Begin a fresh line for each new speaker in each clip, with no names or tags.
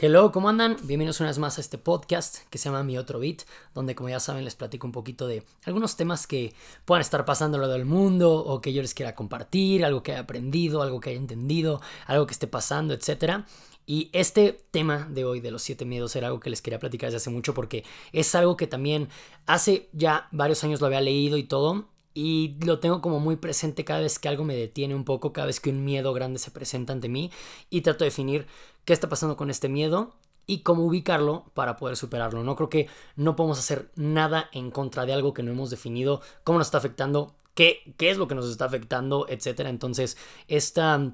Hello, ¿cómo andan? Bienvenidos una vez más a este podcast que se llama Mi Otro Beat, donde como ya saben les platico un poquito de algunos temas que puedan estar pasando lo del mundo o que yo les quiera compartir, algo que haya aprendido, algo que haya entendido, algo que esté pasando, etc. Y este tema de hoy de los siete miedos era algo que les quería platicar desde hace mucho porque es algo que también hace ya varios años lo había leído y todo y lo tengo como muy presente cada vez que algo me detiene un poco, cada vez que un miedo grande se presenta ante mí y trato de definir qué está pasando con este miedo y cómo ubicarlo para poder superarlo. No creo que no podemos hacer nada en contra de algo que no hemos definido, cómo nos está afectando, qué, qué es lo que nos está afectando, etc. Entonces, esta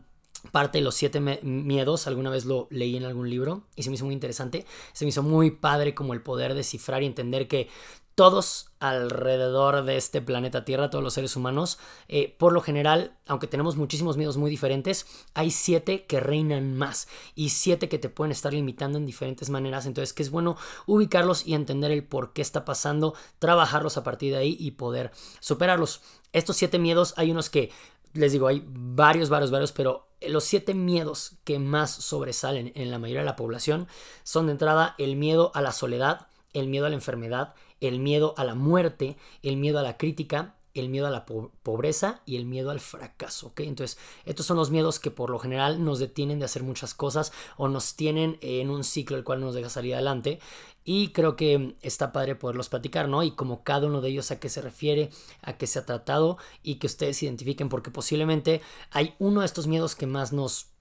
parte de los siete miedos, alguna vez lo leí en algún libro y se me hizo muy interesante, se me hizo muy padre como el poder descifrar y entender que todos alrededor de este planeta Tierra, todos los seres humanos, eh, por lo general, aunque tenemos muchísimos miedos muy diferentes, hay siete que reinan más y siete que te pueden estar limitando en diferentes maneras. Entonces, que es bueno ubicarlos y entender el por qué está pasando, trabajarlos a partir de ahí y poder superarlos. Estos siete miedos, hay unos que, les digo, hay varios, varios, varios, pero los siete miedos que más sobresalen en la mayoría de la población son de entrada el miedo a la soledad, el miedo a la enfermedad, el miedo a la muerte, el miedo a la crítica, el miedo a la pobreza y el miedo al fracaso. Entonces, estos son los miedos que por lo general nos detienen de hacer muchas cosas o nos tienen en un ciclo el cual nos deja salir adelante y creo que está padre poderlos platicar, ¿no? Y como cada uno de ellos a qué se refiere, a qué se ha tratado y que ustedes identifiquen porque posiblemente hay uno de estos miedos que más nos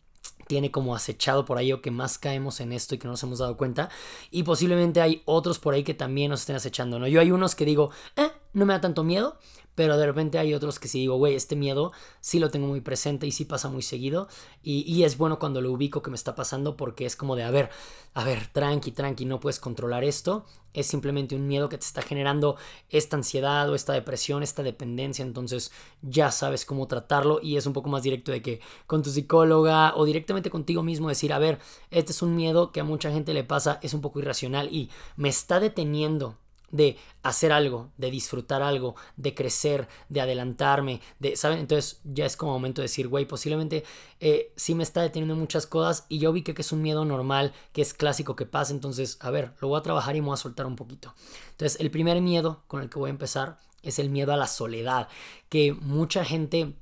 tiene como acechado por ahí o que más caemos en esto y que no nos hemos dado cuenta. Y posiblemente hay otros por ahí que también nos estén acechando, ¿no? Yo hay unos que digo, eh, no me da tanto miedo, pero de repente hay otros que sí digo, güey, este miedo sí lo tengo muy presente y sí pasa muy seguido. Y, es bueno cuando lo ubico que me está pasando porque es como de, a ver, a ver, tranqui, tranqui, no puedes controlar esto. Es simplemente un miedo que te está generando esta ansiedad o esta depresión, esta dependencia. Entonces ya sabes cómo tratarlo y es un poco más directo de que con tu psicóloga o directamente contigo mismo decir, a ver, este es un miedo que a mucha gente le pasa, es un poco irracional y me está deteniendo de hacer algo, de disfrutar algo, de crecer, de adelantarme, de, ¿saben? Entonces ya es como momento de decir, güey, posiblemente eh, sí me está deteniendo muchas cosas y yo vi que, que es un miedo normal, que es clásico que pasa, entonces, a ver, lo voy a trabajar y me voy a soltar un poquito. Entonces, el primer miedo con el que voy a empezar es el miedo a la soledad, que mucha gente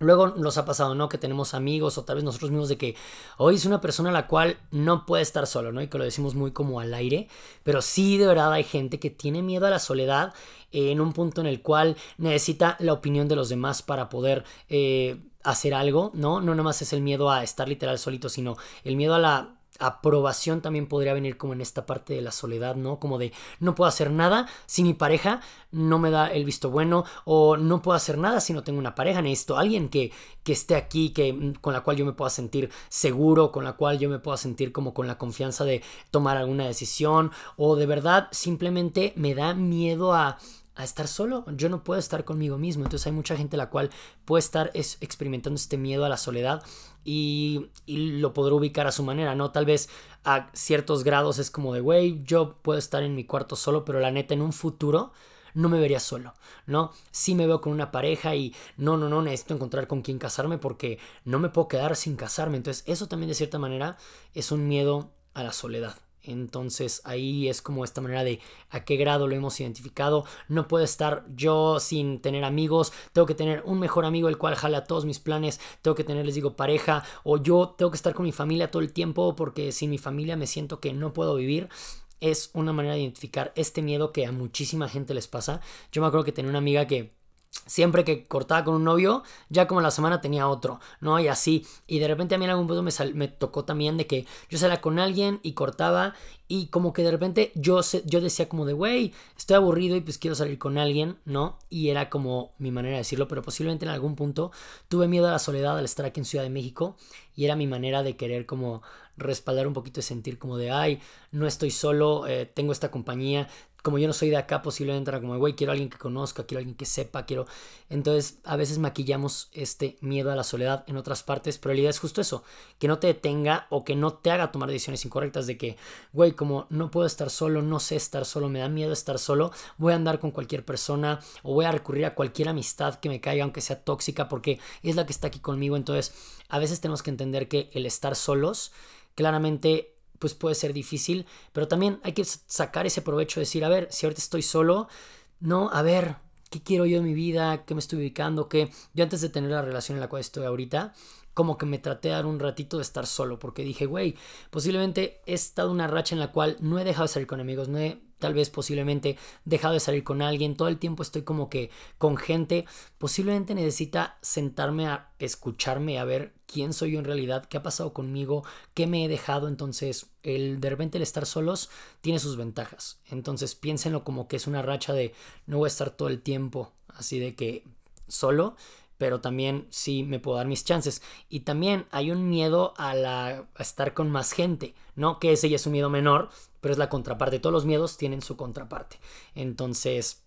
Luego nos ha pasado, ¿no? Que tenemos amigos o tal vez nosotros mismos de que hoy es una persona la cual no puede estar solo, ¿no? Y que lo decimos muy como al aire, pero sí de verdad hay gente que tiene miedo a la soledad en un punto en el cual necesita la opinión de los demás para poder eh, hacer algo, ¿no? No nada más es el miedo a estar literal solito, sino el miedo a la aprobación también podría venir como en esta parte de la soledad, ¿no? Como de no puedo hacer nada si mi pareja no me da el visto bueno o no puedo hacer nada si no tengo una pareja, necesito alguien que, que esté aquí, que, mm, con la cual yo me pueda sentir seguro, con la cual yo me pueda sentir como con la confianza de tomar alguna decisión o de verdad simplemente me da miedo a a estar solo. Yo no puedo estar conmigo mismo. Entonces hay mucha gente la cual puede estar experimentando este miedo a la soledad y, lo podrá ubicar a su manera, ¿no? Tal vez a ciertos grados es como de, güey, yo puedo estar en mi cuarto solo, pero la neta en un futuro no me vería solo, ¿no? Sí me veo con una pareja y no, no, no, necesito encontrar con quién casarme porque no me puedo quedar sin casarme. Entonces eso también de cierta manera es un miedo a la soledad. Entonces ahí es como esta manera de a qué grado lo hemos identificado. No puedo estar yo sin tener amigos. Tengo que tener un mejor amigo el cual jale a todos mis planes. Tengo que tener, les digo, pareja. O yo tengo que estar con mi familia todo el tiempo porque sin mi familia me siento que no puedo vivir. Es una manera de identificar este miedo que a muchísima gente les pasa. Yo me acuerdo que tenía una amiga que siempre que cortaba con un novio, ya como la semana tenía otro, ¿no? Y así. Y de repente a mí en algún punto me, me tocó también de que yo salía con alguien y cortaba y como que de repente yo, yo decía como de, güey, estoy aburrido y pues quiero salir con alguien, ¿no? Y era como mi manera de decirlo, pero posiblemente en algún punto tuve miedo a la soledad al estar aquí en Ciudad de México y era mi manera de querer como respaldar un poquito de sentir como de, ay, no estoy solo, eh, tengo esta compañía, como yo no soy de acá, posiblemente era como, güey, quiero a alguien que conozca, quiero a alguien que sepa, quiero... Entonces, a veces maquillamos este miedo a la soledad en otras partes, pero la idea es justo eso, que no te detenga o que no te haga tomar decisiones incorrectas de que, güey, como no puedo estar solo, no sé estar solo, me da miedo estar solo, voy a andar con cualquier persona o voy a recurrir a cualquier amistad que me caiga, aunque sea tóxica, porque es la que está aquí conmigo. Entonces, a veces tenemos que entender que el estar solos, claramente pues puede ser difícil, pero también hay que sacar ese provecho de decir, a ver, si ahorita estoy solo, no, a ver, ¿qué quiero yo en mi vida? ¿Qué me estoy ubicando? ¿Qué? Yo antes de tener la relación en la cual estoy ahorita, como que me traté de dar un ratito de estar solo, porque dije, güey, posiblemente he estado una racha en la cual no he dejado de salir con amigos, no he tal vez posiblemente dejado de salir con alguien, todo el tiempo estoy como que con gente, posiblemente necesita sentarme a escucharme, a ver quién soy yo en realidad, qué ha pasado conmigo, qué me he dejado, entonces el de repente el estar solos tiene sus ventajas, entonces piénsenlo como que es una racha de no voy a estar todo el tiempo así de que solo, pero también sí me puedo dar mis chances. Y también hay un miedo a, la, estar con más gente, ¿no? Que ese ya es un miedo menor, pero es la contraparte. Todos los miedos tienen su contraparte. Entonces,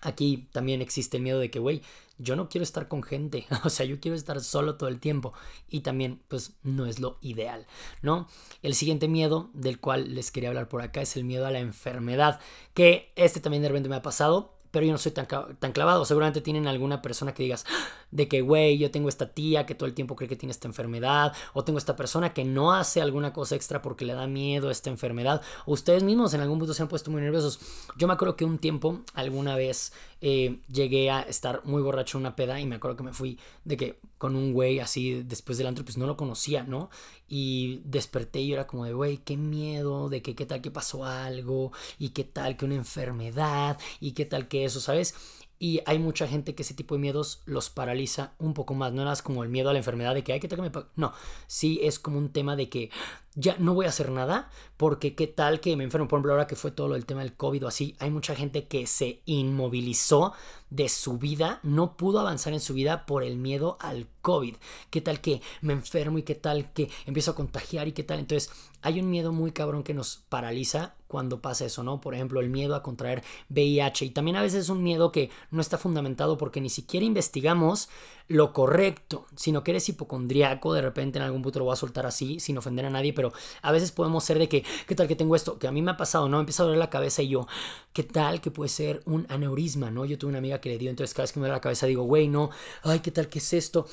aquí también existe el miedo de que, güey, yo no quiero estar con gente, o sea, yo quiero estar solo todo el tiempo y también pues no es lo ideal, ¿no? El siguiente miedo del cual les quería hablar por acá es el miedo a la enfermedad, que este también de repente me ha pasado, pero yo no soy tan, tan clavado. Seguramente tienen alguna persona que digas. De que, güey, yo tengo esta tía que todo el tiempo cree que tiene esta enfermedad, o tengo esta persona que no hace alguna cosa extra porque le da miedo esta enfermedad, o ustedes mismos en algún punto se han puesto muy nerviosos. Yo me acuerdo que un tiempo, alguna vez, eh, llegué a estar muy borracho en una peda y me acuerdo que me fui de que con un güey así después del antro, pues no lo conocía, ¿no? Y desperté y yo era como de, güey, qué miedo, de que qué tal que pasó algo, y qué tal que una enfermedad, y qué tal que eso, ¿sabes? Y hay mucha gente que ese tipo de miedos los paraliza un poco más. No es como el miedo a la enfermedad de que hay que tal que me... No, sí es como un tema de que ya no voy a hacer nada porque qué tal que me enfermo. Por ejemplo, ahora que fue todo el tema del COVID o así, hay mucha gente que se inmovilizó de su vida, no pudo avanzar en su vida por el miedo al COVID. ¿Qué tal que me enfermo y qué tal que empiezo a contagiar y qué tal? Entonces, hay un miedo muy cabrón que nos paraliza cuando pasa eso, ¿no? Por ejemplo, el miedo a contraer VIH y también a veces es un miedo que no está fundamentado porque ni siquiera investigamos lo correcto, sino que eres hipocondriaco, de repente en algún punto lo voy a soltar así, sin ofender a nadie, pero a veces podemos ser de que, ¿qué tal que tengo esto? Que a mí me ha pasado, ¿no? Me empieza a doler la cabeza y yo, ¿qué tal que puede ser un aneurisma, ¿no? Yo tuve una amiga que le dio, entonces cada vez que me duele la cabeza digo, güey, no, ay, ¿qué tal que es esto?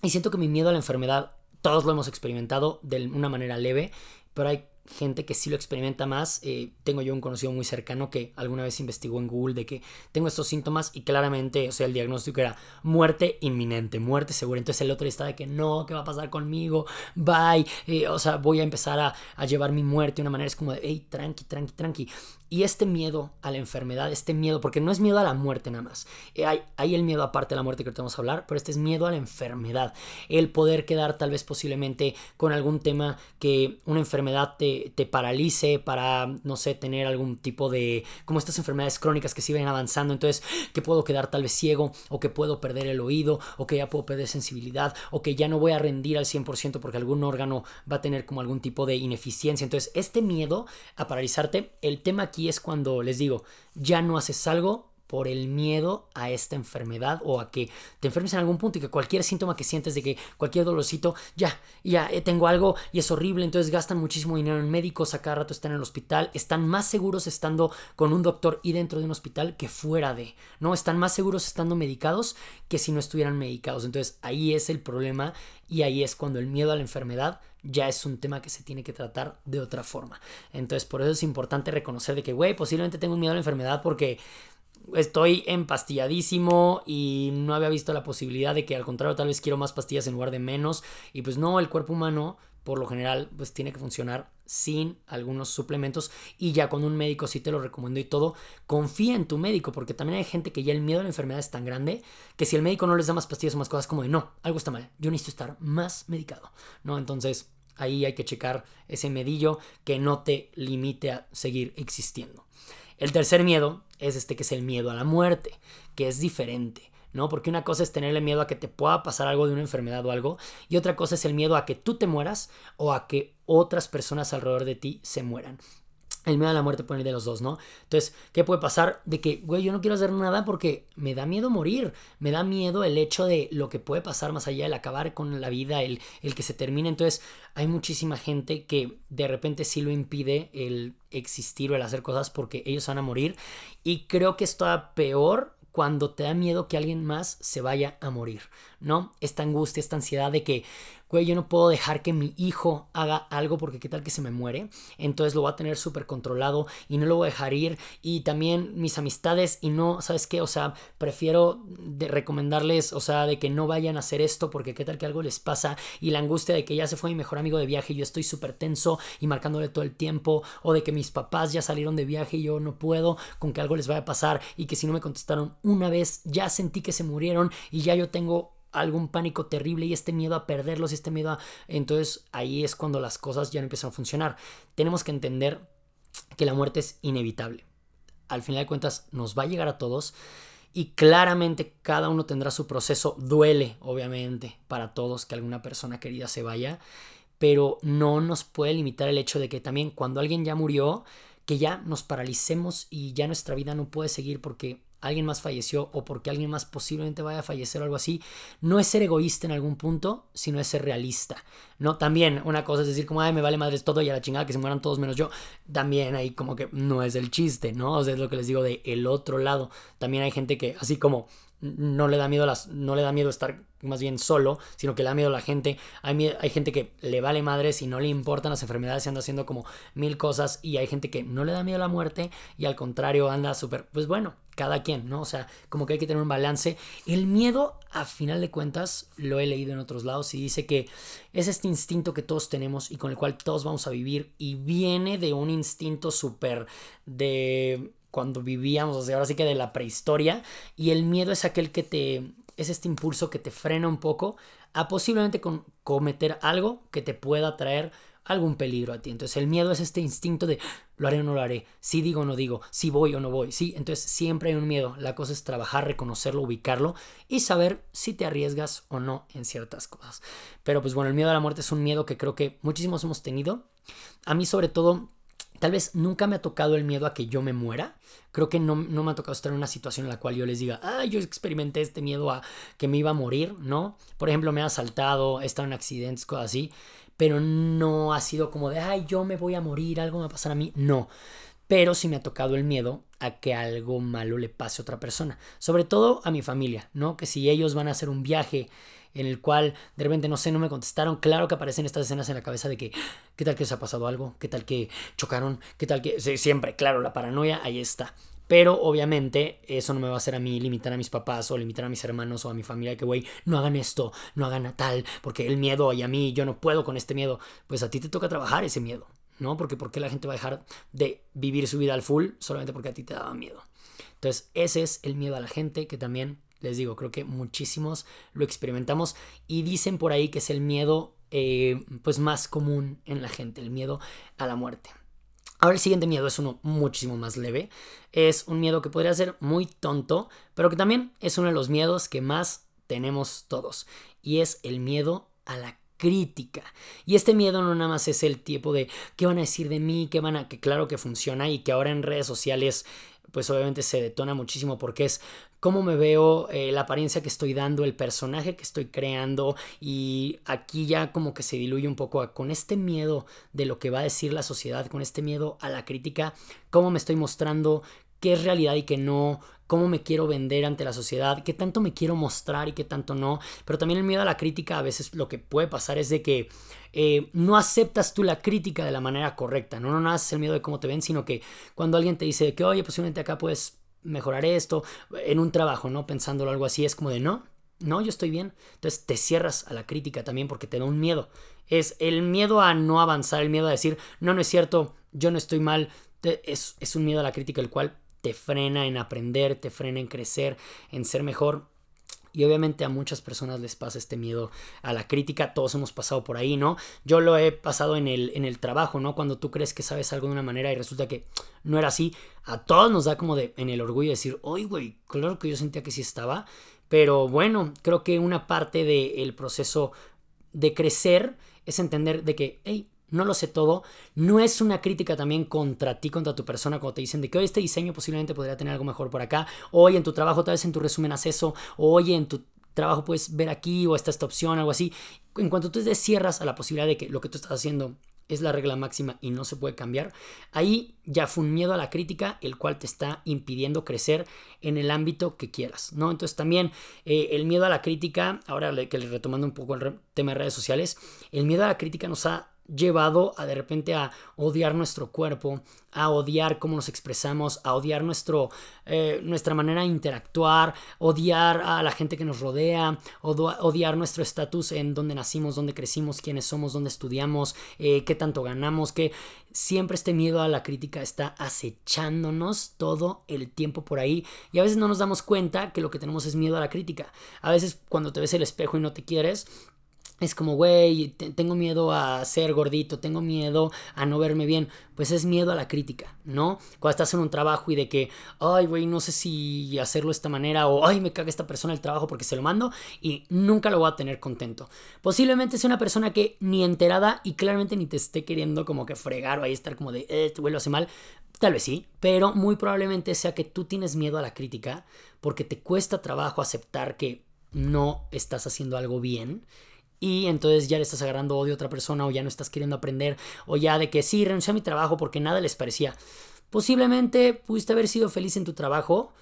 Y siento que mi miedo a la enfermedad, todos lo hemos experimentado de una manera leve, pero hay gente que sí lo experimenta más. Eh, tengo yo un conocido muy cercano que alguna vez investigó en Google de que tengo estos síntomas y claramente, o sea, el diagnóstico era muerte inminente, muerte segura. Entonces el otro está de que no, ¿qué va a pasar conmigo? Bye. Eh, o sea, voy a empezar a, a, llevar mi muerte de una manera, es como de, hey, tranqui, tranqui, tranqui. Y este miedo a la enfermedad, este miedo, porque no es miedo a la muerte nada más. Eh, hay, hay, el miedo aparte de la muerte que ahorita vamos a hablar, pero este es miedo a la enfermedad. El poder quedar tal vez posiblemente con algún tema que una enfermedad te, te paralice para, no sé, tener algún tipo de, como estas enfermedades crónicas que siguen avanzando. Entonces, que puedo quedar tal vez ciego, o que puedo perder el oído, o que ya puedo perder sensibilidad, o que ya no voy a rendir al 100% porque algún órgano va a tener como algún tipo de ineficiencia. Entonces, este miedo a paralizarte, el tema aquí es cuando les digo, ya no haces algo por el miedo a esta enfermedad o a que te enfermes en algún punto y que cualquier síntoma que sientes de que cualquier dolorcito, ya, ya eh, tengo algo y es horrible, entonces gastan muchísimo dinero en médicos, a cada rato están en el hospital, están más seguros estando con un doctor y dentro de un hospital que fuera de, ¿no? Están más seguros estando medicados que si no estuvieran medicados. Entonces ahí es el problema y ahí es cuando el miedo a la enfermedad ya es un tema que se tiene que tratar de otra forma. Entonces, por eso es importante reconocer de que, güey, posiblemente tengo miedo a la enfermedad porque estoy empastilladísimo y no había visto la posibilidad de que al contrario tal vez quiero más pastillas en lugar de menos y pues no, el cuerpo humano por lo general pues tiene que funcionar sin algunos suplementos y ya con un médico sí te lo recomiendo y todo, confía en tu médico porque también hay gente que ya el miedo a la enfermedad es tan grande que si el médico no les da más pastillas o más cosas como de no, algo está mal, yo necesito estar más medicado, ¿no? Entonces ahí hay que checar ese medillo que no te limite a seguir existiendo. El tercer miedo es este que es el miedo a la muerte, que es diferente. ¿No? Porque una cosa es tenerle miedo a que te pueda pasar algo de una enfermedad o algo, y otra cosa es el miedo a que tú te mueras o a que otras personas alrededor de ti se mueran. El miedo a la muerte puede ir de los dos, ¿no? Entonces, ¿qué puede pasar? De que, güey, yo no quiero hacer nada porque me da miedo morir. Me da miedo el hecho de lo que puede pasar más allá, el acabar con la vida, el, el que se termine. Entonces, hay muchísima gente que de repente sí lo impide el existir o el hacer cosas porque ellos van a morir. Y creo que está peor cuando te da miedo que alguien más se vaya a morir, ¿no? Esta angustia, esta ansiedad de que güey, yo no puedo dejar que mi hijo haga algo porque qué tal que se me muere. Entonces lo voy a tener súper controlado y no lo voy a dejar ir. Y también mis amistades y no, ¿sabes qué? O sea, prefiero de recomendarles, o sea, de que no vayan a hacer esto porque qué tal que algo les pasa y la angustia de que ya se fue mi mejor amigo de viaje y yo estoy súper tenso y marcándole todo el tiempo o de que mis papás ya salieron de viaje y yo no puedo con que algo les vaya a pasar y que si no me contestaron una vez ya sentí que se murieron y ya yo tengo algún pánico terrible y este miedo a perderlos este miedo a... Entonces ahí es cuando las cosas ya no empiezan a funcionar. Tenemos que entender que la muerte es inevitable. Al final de cuentas nos va a llegar a todos y claramente cada uno tendrá su proceso. Duele, obviamente, para todos que alguna persona querida se vaya, pero no nos puede limitar el hecho de que también cuando alguien ya murió, que ya nos paralicemos y ya nuestra vida no puede seguir porque alguien más falleció o porque alguien más posiblemente vaya a fallecer o algo así, no es ser egoísta en algún punto, sino es ser realista, ¿no? También una cosa es decir como, ay, me vale madres todo y a la chingada que se mueran todos menos yo, también ahí como que no es el chiste, ¿no? O sea, es lo que les digo de el otro lado, también hay gente que así como no le da miedo las, no le da miedo estar más bien solo, sino que le da miedo a la gente. Hay, hay gente que le vale madres y no le importan las enfermedades y anda haciendo como mil cosas. Y hay gente que no le da miedo a la muerte y al contrario anda súper, pues bueno, cada quien, ¿no? O sea, como que hay que tener un balance. El miedo, a final de cuentas, lo he leído en otros lados y dice que es este instinto que todos tenemos y con el cual todos vamos a vivir y viene de un instinto súper de cuando vivíamos, o sea, ahora sí que de la prehistoria, y el miedo es aquel que te, es este impulso que te frena un poco a posiblemente cometer algo que te pueda traer algún peligro a ti. Entonces el miedo es este instinto de lo haré o no lo haré, si digo o no digo, si voy o no voy, sí, entonces siempre hay un miedo. La cosa es trabajar, reconocerlo, ubicarlo y saber si te arriesgas o no en ciertas cosas. Pero pues bueno, el miedo a la muerte es un miedo que creo que muchísimos hemos tenido. A mí sobre todo Tal vez nunca me ha tocado el miedo a que yo me muera. Creo que no, me ha tocado estar en una situación en la cual yo les diga, ah, yo experimenté este miedo a que me iba a morir, ¿no? Por ejemplo, me ha asaltado, he estado en accidentes, cosas así, pero no ha sido como de, ay, yo me voy a morir, algo me va a pasar a mí. No. Pero sí me ha tocado el miedo a que algo malo le pase a otra persona. Sobre todo a mi familia, ¿no? Que si ellos van a hacer un viaje en el cual de repente, no sé, no me contestaron. Claro que aparecen estas escenas en la cabeza de que, ¿qué tal que se ha pasado algo? ¿Qué tal que chocaron? ¿Qué tal que... siempre, claro, la paranoia ahí está. Pero obviamente eso no me va a hacer a mí limitar a mis papás o limitar a mis hermanos o a mi familia que, güey, no hagan esto, no hagan tal, porque el miedo y a mí yo no puedo con este miedo. Pues a ti te toca trabajar ese miedo, ¿no? Porque ¿por qué la gente va a dejar de vivir su vida al full solamente porque a ti te daba miedo? Entonces ese es el miedo a la gente que también les digo, creo que muchísimos lo experimentamos y dicen por ahí que es el miedo eh, pues más común en la gente, el miedo a la muerte. Ahora el siguiente miedo es uno muchísimo más leve. Es un miedo que podría ser muy tonto, pero que también es uno de los miedos que más tenemos todos. Y es el miedo a la crítica. Y este miedo no nada más es el tipo de qué van a decir de mí, qué van a que claro que funciona y que ahora en redes sociales pues obviamente se detona muchísimo porque es cómo me veo, eh, la apariencia que estoy dando, el personaje que estoy creando y aquí ya como que se diluye un poco con este miedo de lo que va a decir la sociedad, con este miedo a la crítica, cómo me estoy mostrando, qué es realidad y qué no, cómo me quiero vender ante la sociedad, qué tanto me quiero mostrar y qué tanto no. Pero también el miedo a la crítica, a veces lo que puede pasar es de que eh, no aceptas tú la crítica de la manera correcta, no, no naces el miedo de cómo te ven, sino que cuando alguien te dice que, oye, posiblemente acá puedes mejorar esto, en un trabajo, ¿no? Pensándolo algo así, es como de, no, no, yo estoy bien. Entonces te cierras a la crítica también porque te da un miedo. Es el miedo a no avanzar, el miedo a decir, no, no es cierto, yo no estoy mal. Es, es un miedo a la crítica el cual te frena en aprender, te frena en crecer, en ser mejor. Y obviamente a muchas personas les pasa este miedo a la crítica, todos hemos pasado por ahí, ¿no? Yo lo he pasado en el, en el trabajo, ¿no? Cuando tú crees que sabes algo de una manera y resulta que no era así, a todos nos da como de en el orgullo decir, oye, güey, claro que yo sentía que sí estaba, pero bueno, creo que una parte del proceso de crecer es entender de que, hey, no lo sé todo, no es una crítica también contra ti, contra tu persona, cuando te dicen de que hoy este diseño posiblemente podría tener algo mejor por acá, hoy en tu trabajo, tal vez en tu resumen haz eso, hoy en tu trabajo puedes ver aquí o está esta opción, algo así. En cuanto tú te cierras a la posibilidad de que lo que tú estás haciendo es la regla máxima y no se puede cambiar, ahí ya fue un miedo a la crítica el cual te está impidiendo crecer en el ámbito que quieras, ¿no? Entonces también eh, el miedo a la crítica, ahora que le retomando un poco el tema de redes sociales, el miedo a la crítica nos ha llevado a de repente a odiar nuestro cuerpo, a odiar cómo nos expresamos, a odiar nuestro, eh, nuestra manera de interactuar, odiar a la gente que nos rodea, odiar nuestro estatus en dónde nacimos, dónde crecimos, quiénes somos, dónde estudiamos, eh, qué tanto ganamos, que siempre este miedo a la crítica está acechándonos todo el tiempo por ahí y a veces no nos damos cuenta que lo que tenemos es miedo a la crítica. A veces cuando te ves el espejo y no te quieres, es como, güey, tengo miedo a ser gordito, tengo miedo a no verme bien. Pues es miedo a la crítica, ¿no? Cuando estás en un trabajo y de que, ay, güey, no sé si hacerlo de esta manera o, ay, me caga esta persona el trabajo porque se lo mando y nunca lo voy a tener contento. Posiblemente sea una persona que ni enterada y claramente ni te esté queriendo como que fregar o ahí estar como de, eh, este lo hace mal. Tal vez sí, pero muy probablemente sea que tú tienes miedo a la crítica porque te cuesta trabajo aceptar que no estás haciendo algo bien y entonces ya le estás agarrando odio a otra persona o ya no estás queriendo aprender o ya de que sí, renuncié a mi trabajo porque nada les parecía. Posiblemente pudiste haber sido feliz en tu trabajo,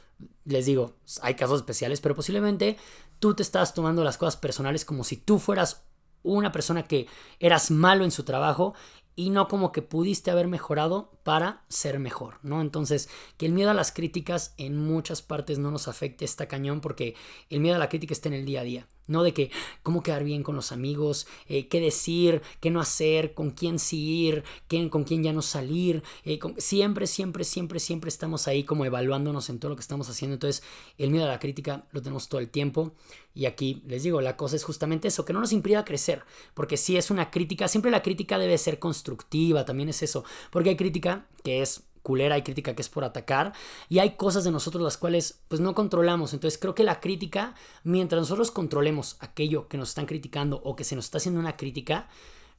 les digo, hay casos especiales, pero posiblemente tú te estás tomando las cosas personales como si tú fueras una persona que eras malo en su trabajo y no como que pudiste haber mejorado para ser mejor, ¿no? Entonces, que el miedo a las críticas en muchas partes no nos afecte esta cañón porque el miedo a la crítica está en el día a día. ¿no? De que cómo quedar bien con los amigos, eh, qué decir, qué no hacer, con quién sí ir, con quién ya no salir. Eh, siempre, siempre, siempre, siempre estamos ahí como evaluándonos en todo lo que estamos haciendo. Entonces, el miedo a la crítica lo tenemos todo el tiempo. Y aquí les digo, la cosa es justamente eso, que no nos impida crecer. Porque si es una crítica, siempre la crítica debe ser constructiva, también es eso. Porque hay que es culera, hay crítica que es por atacar y hay cosas de nosotros las cuales pues no controlamos. Entonces creo que la crítica, mientras nosotros controlemos aquello que nos están criticando o que se nos está haciendo una crítica,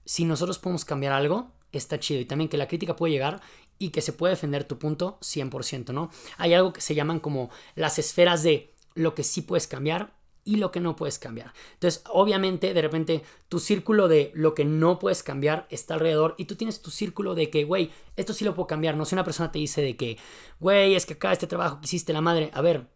si nosotros podemos cambiar algo, está chido. Y también que la crítica puede llegar y que se puede defender tu punto 100%, ¿no? Hay algo que se llaman como las esferas de lo que sí puedes cambiar y lo que no puedes cambiar. Entonces, obviamente, de repente, tu círculo de lo que no puedes cambiar está alrededor y tú tienes tu círculo de que, güey, esto sí lo puedo cambiar. No sé, una persona te dice de que, güey, es que acá este trabajo que hiciste la madre, a ver,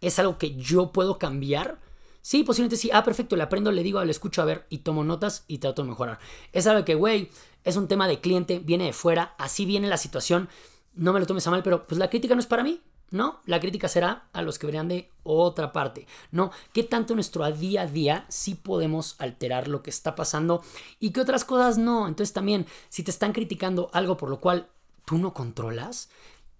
¿es algo que yo puedo cambiar? Sí, posiblemente sí. Ah, perfecto, le aprendo, le digo, le escucho a ver y tomo notas y trato de mejorar. Es algo que, güey, es un tema de cliente, viene de fuera, así viene la situación. No me lo tomes a mal, pero pues la crítica no es para mí. ¿No? La crítica será a los que verían de otra parte, ¿no? ¿Qué tanto nuestro día a día sí podemos alterar lo que está pasando y qué otras cosas no? Entonces también, si te están criticando algo por lo cual tú no controlas,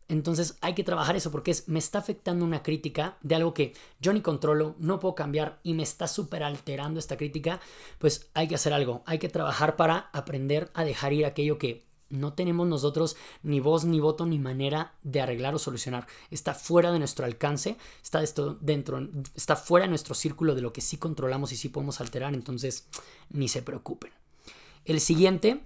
entonces hay que trabajar eso porque es, me está afectando una crítica de algo que yo ni controlo, no puedo cambiar y me está súper alterando esta crítica, pues hay que hacer algo, hay que trabajar para aprender a dejar ir aquello que no tenemos nosotros ni voz, ni voto, ni manera de arreglar o solucionar. Está fuera de nuestro alcance, está esto dentro, está fuera de nuestro círculo de lo que sí controlamos y sí podemos alterar, entonces ni se preocupen. El siguiente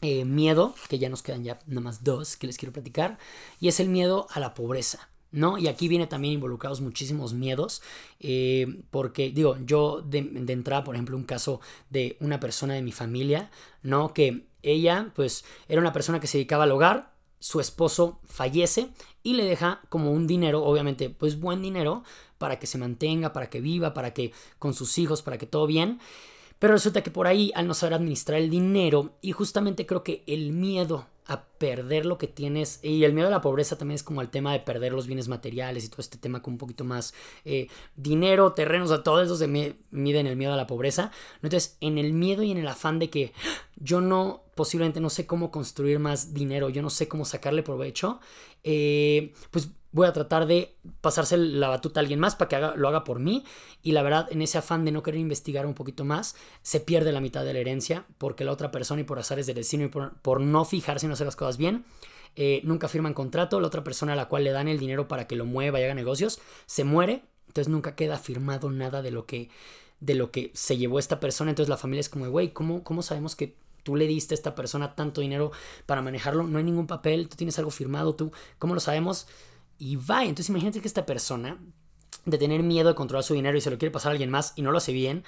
eh, miedo, que ya nos quedan ya nada más dos que les quiero platicar, y es el miedo a la pobreza. ¿No? Y aquí viene también involucrados muchísimos miedos, eh, porque digo, yo de, entrada, por ejemplo, un caso de una persona de mi familia, ¿no? Que ella, pues, era una persona que se dedicaba al hogar, su esposo fallece y le deja como un dinero, obviamente, pues buen dinero, para que se mantenga, para que viva, para que con sus hijos, para que todo bien. Pero resulta que por ahí, al no saber administrar el dinero, y justamente creo que el miedo a perder lo que tienes. Y el miedo a la pobreza también es como el tema de perder los bienes materiales y todo este tema con un poquito más eh, dinero, terrenos, a todo eso se mide en el miedo a la pobreza. Entonces, en el miedo y en el afán de que yo no, posiblemente no sé cómo construir más dinero, yo no sé cómo sacarle provecho, eh, pues voy a tratar de pasarse la batuta a alguien más para que lo haga por mí. Y la verdad, en ese afán de no querer investigar un poquito más, se pierde la mitad de la herencia porque la otra persona y por azares del destino y por, no fijarse en hacer las cosas bien, eh, nunca firman contrato. La otra persona a la cual le dan el dinero para que lo mueva y haga negocios, se muere. Entonces nunca queda firmado nada de lo que, de lo que se llevó esta persona. Entonces la familia es como, güey, ¿cómo, ¿cómo sabemos que tú le diste a esta persona tanto dinero para manejarlo? No hay ningún papel, tú tienes algo firmado, tú, ¿cómo lo sabemos? y va. Entonces imagínate que esta persona, de tener miedo de controlar su dinero y se lo quiere pasar a alguien más y no lo hace bien,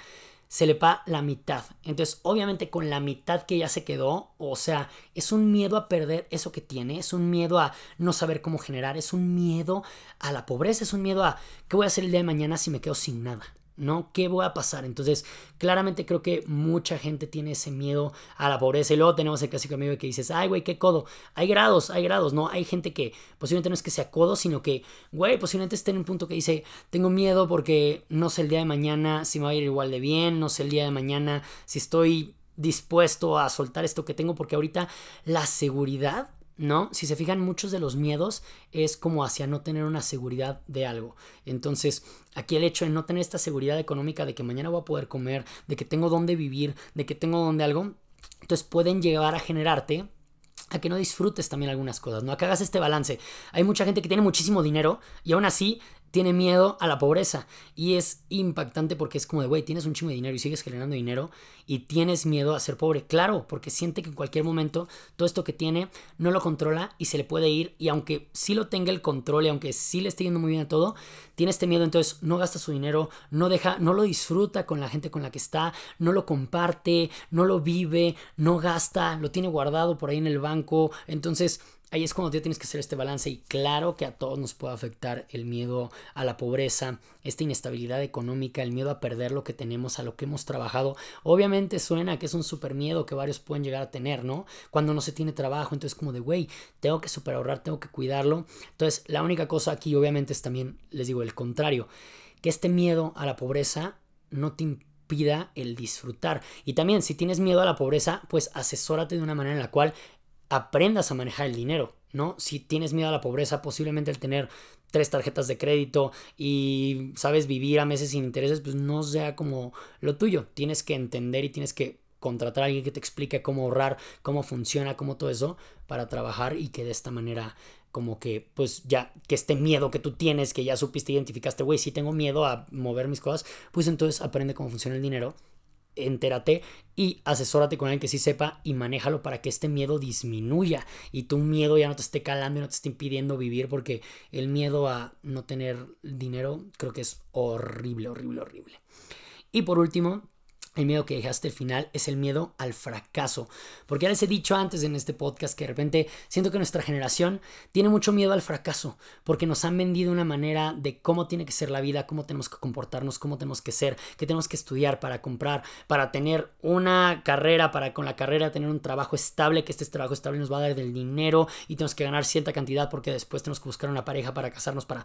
se le va la mitad. Entonces, obviamente con la mitad que ya se quedó, o sea, es un miedo a perder eso que tiene, es un miedo a no saber cómo generar, es un miedo a la pobreza, es un miedo a qué voy a hacer el día de mañana si me quedo sin nada. ¿No? ¿Qué voy a pasar? Entonces, claramente creo que mucha gente tiene ese miedo a la pobreza. Y luego tenemos el clásico amigo que dices, ay, güey, qué codo. Hay grados, hay grados, ¿no? Hay gente que posiblemente no es que sea codo, sino que, güey, posiblemente esté en un punto que dice, tengo miedo porque no sé el día de mañana si me va a ir igual de bien, no sé el día de mañana si estoy dispuesto a soltar esto que tengo, porque ahorita la seguridad ¿no? Si se fijan, muchos de los miedos es como hacia no tener una seguridad de algo. Entonces, aquí el hecho de no tener esta seguridad económica de que mañana voy a poder comer, de que tengo dónde vivir, de que tengo dónde algo, entonces pueden llegar a generarte a que no disfrutes también algunas cosas, ¿no? A que hagas este balance. Hay mucha gente que tiene muchísimo dinero y aún así tiene miedo a la pobreza. Y es impactante porque es como de, güey, tienes un chingo de dinero y sigues generando dinero y tienes miedo a ser pobre. Claro, porque siente que en cualquier momento todo esto que tiene no lo controla y se le puede ir. Y aunque sí lo tenga el control y aunque sí le esté yendo muy bien a todo, tiene este miedo. Entonces no gasta su dinero, no deja, no lo disfruta con la gente con la que está, no lo comparte, no lo vive, no gasta, lo tiene guardado por ahí en el banco. Entonces ahí es cuando tienes que hacer este balance y claro que a todos nos puede afectar el miedo a la pobreza, esta inestabilidad económica, el miedo a perder lo que tenemos, a lo que hemos trabajado. Obviamente suena que es un super miedo que varios pueden llegar a tener, ¿no? Cuando no se tiene trabajo, entonces como de, güey, tengo que super ahorrar, tengo que cuidarlo. Entonces la única cosa aquí obviamente es también, les digo, el contrario, que este miedo a la pobreza no te impida el disfrutar. Y también si tienes miedo a la pobreza, pues asesórate de una manera en la cual aprendas a manejar el dinero, ¿no? Si tienes miedo a la pobreza, posiblemente el tener tres tarjetas de crédito y sabes vivir a meses sin intereses, pues no sea como lo tuyo. Tienes que entender y tienes que contratar a alguien que te explique cómo ahorrar, cómo funciona, cómo todo eso, para trabajar y que de esta manera como que pues ya que este miedo que tú tienes, que ya supiste, identificaste, güey, si tengo miedo a mover mis cosas, pues entonces aprende cómo funciona el dinero entérate y asesórate con alguien que sí sepa y manéjalo para que este miedo disminuya y tu miedo ya no te esté calando y no te esté impidiendo vivir porque el miedo a no tener dinero creo que es horrible, horrible, horrible. Y por último, el miedo que dejaste al final es el miedo al fracaso. Porque ya les he dicho antes en este podcast que de repente siento que nuestra generación tiene mucho miedo al fracaso. Porque nos han vendido una manera de cómo tiene que ser la vida, cómo tenemos que comportarnos, cómo tenemos que ser, qué tenemos que estudiar para comprar, para tener una carrera, para con la carrera tener un trabajo estable, que este trabajo estable nos va a dar del dinero y tenemos que ganar cierta cantidad porque después tenemos que buscar una pareja para casarnos, para...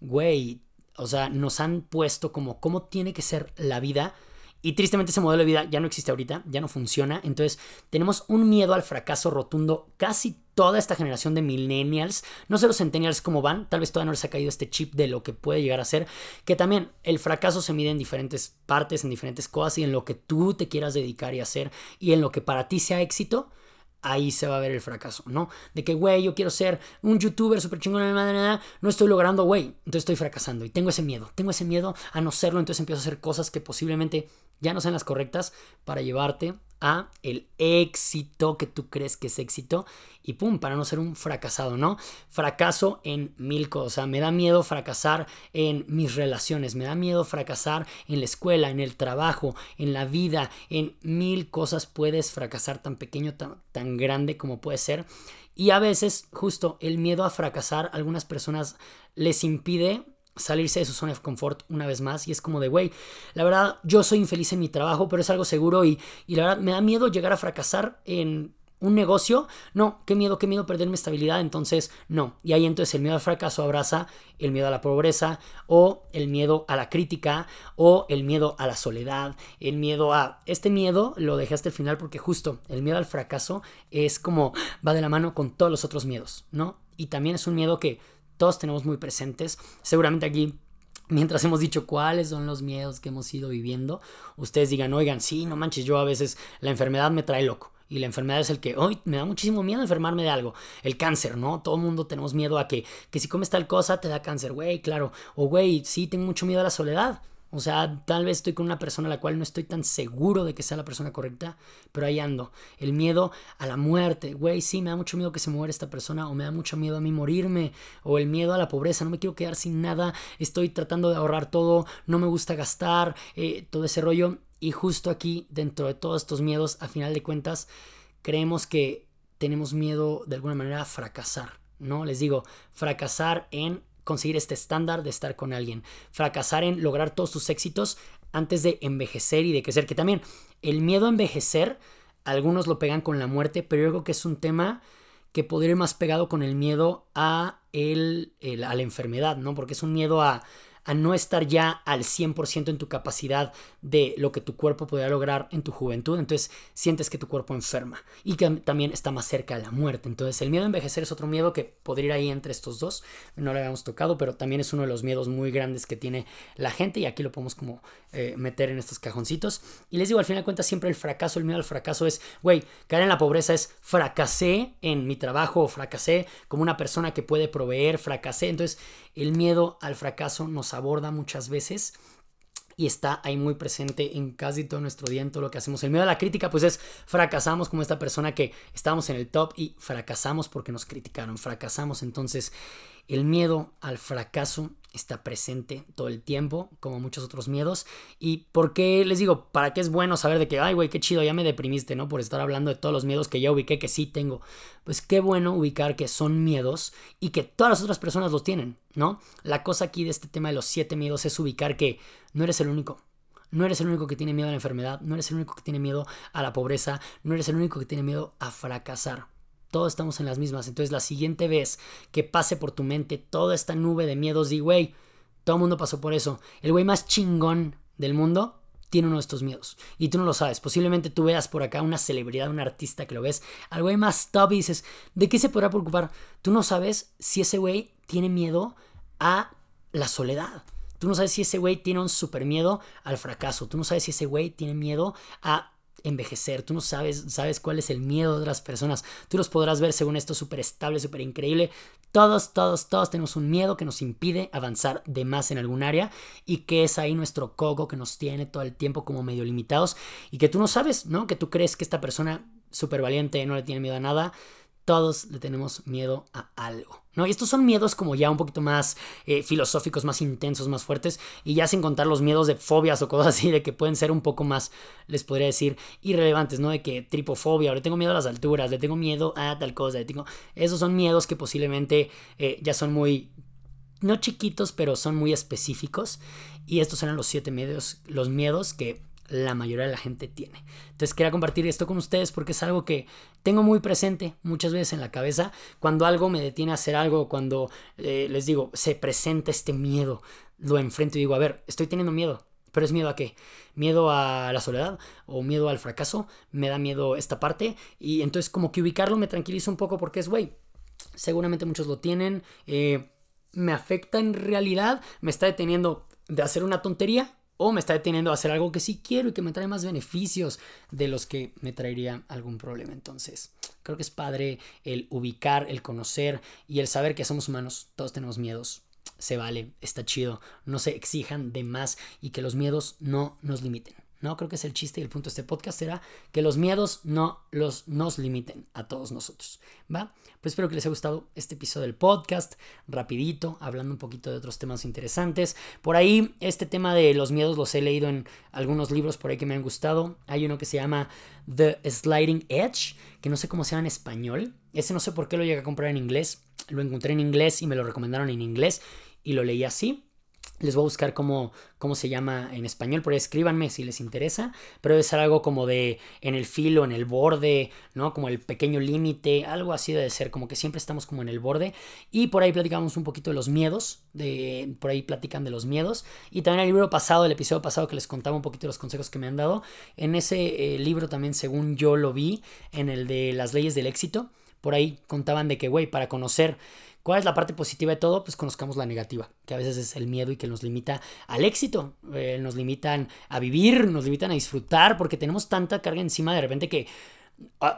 Güey, o sea, nos han puesto como cómo tiene que ser la vida y tristemente ese modelo de vida ya no existe ahorita, ya no funciona. Entonces tenemos un miedo al fracaso rotundo casi toda esta generación de millennials. No sé los centennials cómo van, tal vez todavía no les ha caído este chip de lo que puede llegar a ser. Que también el fracaso se mide en diferentes partes, en diferentes cosas y en lo que tú te quieras dedicar y hacer y en lo que para ti sea éxito ahí se va a ver el fracaso, ¿no? De que, güey, yo quiero ser un youtuber súper chingón, no estoy logrando, güey, entonces estoy fracasando y tengo ese miedo, tengo ese miedo a no serlo, entonces empiezo a hacer cosas que posiblemente ya no sean las correctas para llevarte a el éxito que tú crees que es éxito y pum, para no ser un fracasado, ¿no? Fracaso en mil cosas, me da miedo fracasar en mis relaciones, me da miedo fracasar en la escuela, en el trabajo, en la vida, en mil cosas puedes fracasar tan pequeño, tan, tan grande como puede ser. Y a veces justo el miedo a fracasar algunas personas les impide salirse de su zona de confort una vez más y es como de, güey, la verdad yo soy infeliz en mi trabajo, pero es algo seguro y, y la verdad me da miedo llegar a fracasar en un negocio, no, qué miedo, qué miedo perder mi estabilidad, entonces no. Y ahí entonces el miedo al fracaso abraza el miedo a la pobreza o el miedo a la crítica o el miedo a la soledad, el miedo a... Este miedo lo dejé hasta el final porque justo el miedo al fracaso es como va de la mano con todos los otros miedos, ¿no? Y también es un miedo que todos tenemos muy presentes. Seguramente aquí mientras hemos dicho cuáles son los miedos que hemos ido viviendo, ustedes digan, oigan, sí, no manches, yo a veces la enfermedad me trae loco. Y la enfermedad es el que, hoy me da muchísimo miedo enfermarme de algo. El cáncer, ¿no? Todo el mundo tenemos miedo a que, que si comes tal cosa te da cáncer, güey, claro. O, güey, sí, tengo mucho miedo a la soledad. O sea, tal vez estoy con una persona a la cual no estoy tan seguro de que sea la persona correcta, pero ahí ando. El miedo a la muerte, güey, sí, me da mucho miedo que se muera esta persona, o me da mucho miedo a mí morirme, o el miedo a la pobreza, no me quiero quedar sin nada, estoy tratando de ahorrar todo, no me gusta gastar, eh, todo ese rollo. Y justo aquí, dentro de todos estos miedos, a final de cuentas, creemos que tenemos miedo de alguna manera a fracasar, ¿no? Les digo, fracasar en conseguir este estándar de estar con alguien, fracasar en lograr todos tus éxitos antes de envejecer y de crecer, que también el miedo a envejecer, algunos lo pegan con la muerte, pero yo creo que es un tema que podría ir más pegado con el miedo a, el, a la enfermedad, ¿no? Porque es un miedo a, a no estar ya al 100% en tu capacidad de lo que tu cuerpo podría lograr en tu juventud, entonces sientes que tu cuerpo enferma y que también está más cerca de la muerte. Entonces el miedo a envejecer es otro miedo que podría ir ahí entre estos dos, no lo habíamos tocado, pero también es uno de los miedos muy grandes que tiene la gente y aquí lo podemos como eh, meter en estos cajoncitos. Y les digo, al final de cuentas siempre el fracaso, el miedo al fracaso es, güey, caer en la pobreza es fracasé en mi trabajo, fracasé como una persona que puede proveer, fracasé. Entonces el miedo al fracaso nos aborda muchas veces y está ahí muy presente en casi todo nuestro día, en todo lo que hacemos. El miedo a la crítica, pues es fracasamos como esta persona que estábamos en el top y fracasamos porque nos criticaron, fracasamos. Entonces, el miedo al fracaso está presente todo el tiempo, como muchos otros miedos. ¿Y por qué les digo? ¿Para qué es bueno saber de que, ay, güey, qué chido, ya me deprimiste, ¿no? Por estar hablando de todos los miedos que ya ubiqué que sí tengo. Pues qué bueno ubicar que son miedos y que todas las otras personas los tienen, ¿no? La cosa aquí de este tema de los siete miedos es ubicar que no eres el único. No eres el único que tiene miedo a la enfermedad, no eres el único que tiene miedo a la pobreza, no eres el único que tiene miedo a fracasar. Todos estamos en las mismas. Entonces la siguiente vez que pase por tu mente toda esta nube de miedos, di, güey, todo el mundo pasó por eso. El güey más chingón del mundo tiene uno de estos miedos. Y tú no lo sabes. Posiblemente tú veas por acá una celebridad, un artista que lo ves, al güey más top y dices, ¿de qué se podrá preocupar? Tú no sabes si ese güey tiene miedo a la soledad. Tú no sabes si ese güey tiene un super miedo al fracaso. Tú no sabes si ese güey tiene miedo a envejecer, tú no sabes, sabes cuál es el miedo de otras personas, tú los podrás ver según esto súper estable, súper increíble, todos, todos, todos tenemos un miedo que nos impide avanzar de más en algún área y que es ahí nuestro coco que nos tiene todo el tiempo como medio limitados y que tú no sabes, ¿no? Que tú crees que esta persona súper valiente no le tiene miedo a nada, todos le tenemos miedo a algo. ¿no? Y estos son miedos como ya un poquito más eh, filosóficos, más intensos, más fuertes, y ya sin contar los miedos de fobias o cosas así, de que pueden ser un poco más, les podría decir, irrelevantes, ¿no? De que tripofobia, o le tengo miedo a las alturas, le tengo miedo a tal cosa, le tengo... Esos son miedos que posiblemente eh, ya son muy no chiquitos, pero son muy específicos. Y estos eran los siete miedos, los miedos que la mayoría de la gente tiene. Entonces quería compartir esto con ustedes porque es algo que tengo muy presente muchas veces en la cabeza cuando algo me detiene a hacer algo, cuando eh, les digo, se presenta este miedo, lo enfrento y digo, a ver, estoy teniendo miedo. ¿Pero es miedo a qué? ¿Miedo a la soledad? ¿O miedo al fracaso? ¿Me da miedo esta parte? Y entonces como que ubicarlo me tranquiliza un poco porque es, güey, seguramente muchos lo tienen. Eh, ¿Me afecta en realidad? ¿Me está deteniendo de hacer una tontería? O me está deteniendo a hacer algo que sí quiero y que me trae más beneficios de los que me traería algún problema. Entonces, creo que es padre el ubicar, el conocer y el saber que somos humanos, todos tenemos miedos. Se vale, está chido, no se exijan de más y que los miedos no nos limiten. No, creo que es el chiste y el punto de este podcast será que los miedos no los, nos limiten a todos nosotros. ¿Va? Pues espero que les haya gustado este episodio del podcast, rapidito, hablando un poquito de otros temas interesantes. Por ahí, este tema de los miedos los he leído en algunos libros por ahí que me han gustado. Hay uno que se llama The Sliding Edge, que no sé cómo se llama en español. Ese no sé por qué lo llegué a comprar en inglés. Lo encontré en inglés y me lo recomendaron en inglés y lo leí así. Les voy a buscar cómo, cómo se llama en español, ahí escríbanme si les interesa, pero debe ser algo como de en el filo, en el borde, ¿no? Como el pequeño límite, algo así debe ser, como que siempre estamos como en el borde. Y por ahí platicamos un poquito de los miedos, de, por ahí platican de los miedos. Y también el libro pasado, el episodio pasado que les contaba un poquito de los consejos que me han dado, en ese eh, libro también, según yo lo vi, en el de las leyes del éxito, por ahí contaban de que, güey, para conocer ¿Cuál es la parte positiva de todo? Pues conozcamos la negativa, que a veces es el miedo y que nos limita al éxito, eh, nos limitan a vivir, nos limitan a disfrutar, porque tenemos tanta carga encima de repente que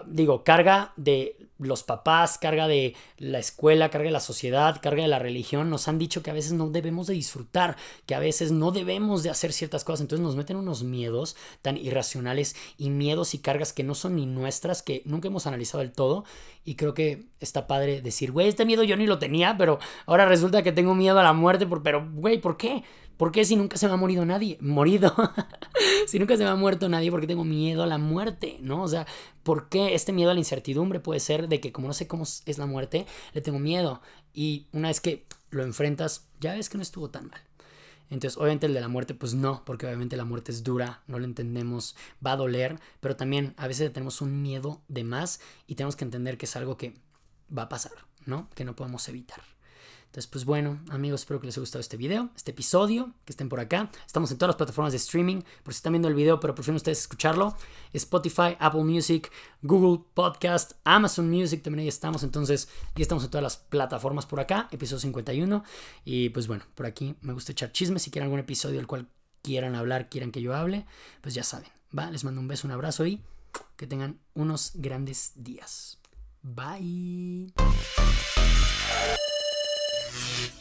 digo, carga de los papás, carga de la escuela, carga de la sociedad, carga de la religión, nos han dicho que a veces no debemos de disfrutar, que a veces no debemos de hacer ciertas cosas, entonces nos meten unos miedos tan irracionales y miedos y cargas que no son ni nuestras, que nunca hemos analizado del todo y creo que está padre decir, güey, este miedo yo ni lo tenía, pero ahora resulta que tengo miedo a la muerte, pero, güey, ¿por qué? ¿Por qué si nunca se me ha morido nadie? Morido. si nunca se me ha muerto nadie, ¿por qué tengo miedo a la muerte? ¿No? O sea, ¿por qué este miedo a la incertidumbre puede ser de que como no sé cómo es la muerte, le tengo miedo? Y una vez que lo enfrentas, ya ves que no estuvo tan mal. Entonces, obviamente el de la muerte, pues no, porque obviamente la muerte es dura, no lo entendemos, va a doler, pero también a veces tenemos un miedo de más y tenemos que entender que es algo que va a pasar, ¿no? Que no podemos evitar. Entonces, pues bueno, amigos, espero que les haya gustado este video, este episodio, que estén por acá. Estamos en todas las plataformas de streaming, por si están viendo el video, pero prefieren ustedes escucharlo. Spotify, Apple Music, Google Podcast, Amazon Music, también ahí estamos. Entonces, ya estamos en todas las plataformas por acá, episodio 51. Y pues bueno, por aquí me gusta echar chismes. Si quieren algún episodio del cual quieran hablar, quieran que yo hable, pues ya saben. Va, les mando un beso, un abrazo y que tengan unos grandes días. Bye. Thank you.